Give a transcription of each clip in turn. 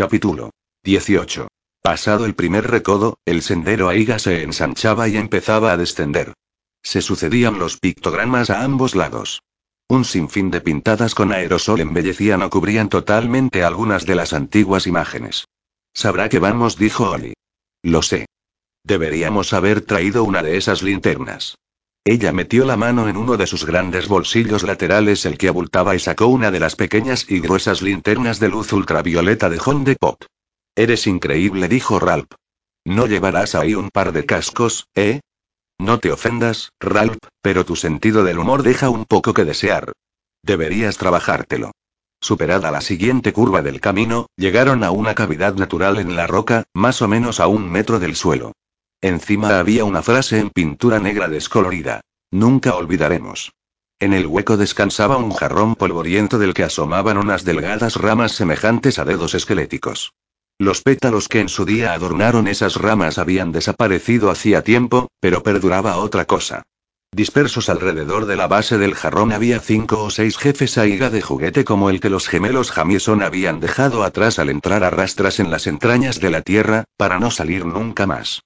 Capítulo 18. Pasado el primer recodo, el sendero Aiga se ensanchaba y empezaba a descender. Se sucedían los pictogramas a ambos lados. Un sinfín de pintadas con aerosol embellecían o cubrían totalmente algunas de las antiguas imágenes. Sabrá que vamos, dijo Oli. Lo sé. Deberíamos haber traído una de esas linternas. Ella metió la mano en uno de sus grandes bolsillos laterales el que abultaba y sacó una de las pequeñas y gruesas linternas de luz ultravioleta de Honda Pop. Eres increíble, dijo Ralph. ¿No llevarás ahí un par de cascos, eh? No te ofendas, Ralph, pero tu sentido del humor deja un poco que desear. Deberías trabajártelo. Superada la siguiente curva del camino, llegaron a una cavidad natural en la roca, más o menos a un metro del suelo. Encima había una frase en pintura negra descolorida. Nunca olvidaremos. En el hueco descansaba un jarrón polvoriento del que asomaban unas delgadas ramas semejantes a dedos esqueléticos. Los pétalos que en su día adornaron esas ramas habían desaparecido hacía tiempo, pero perduraba otra cosa. Dispersos alrededor de la base del jarrón había cinco o seis jefes aiga de juguete como el que los gemelos Jamieson habían dejado atrás al entrar a rastras en las entrañas de la tierra, para no salir nunca más.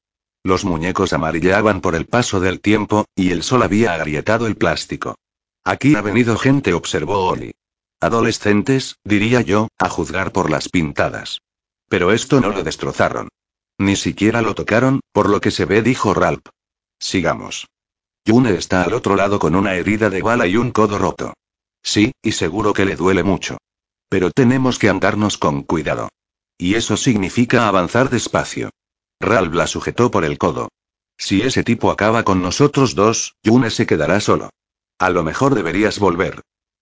Los muñecos amarillaban por el paso del tiempo, y el sol había agrietado el plástico. Aquí ha venido gente, observó Oli. Adolescentes, diría yo, a juzgar por las pintadas. Pero esto no lo destrozaron. Ni siquiera lo tocaron, por lo que se ve, dijo Ralph. Sigamos. Yune está al otro lado con una herida de bala y un codo roto. Sí, y seguro que le duele mucho. Pero tenemos que andarnos con cuidado. Y eso significa avanzar despacio. Ralph la sujetó por el codo. Si ese tipo acaba con nosotros dos, Yune se quedará solo. A lo mejor deberías volver.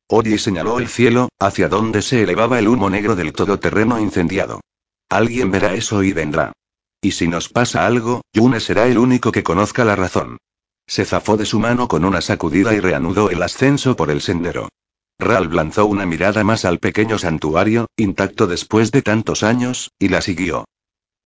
Oye señaló el cielo, hacia donde se elevaba el humo negro del todoterreno incendiado. Alguien verá eso y vendrá. Y si nos pasa algo, Yune será el único que conozca la razón. Se zafó de su mano con una sacudida y reanudó el ascenso por el sendero. Ralph lanzó una mirada más al pequeño santuario, intacto después de tantos años, y la siguió.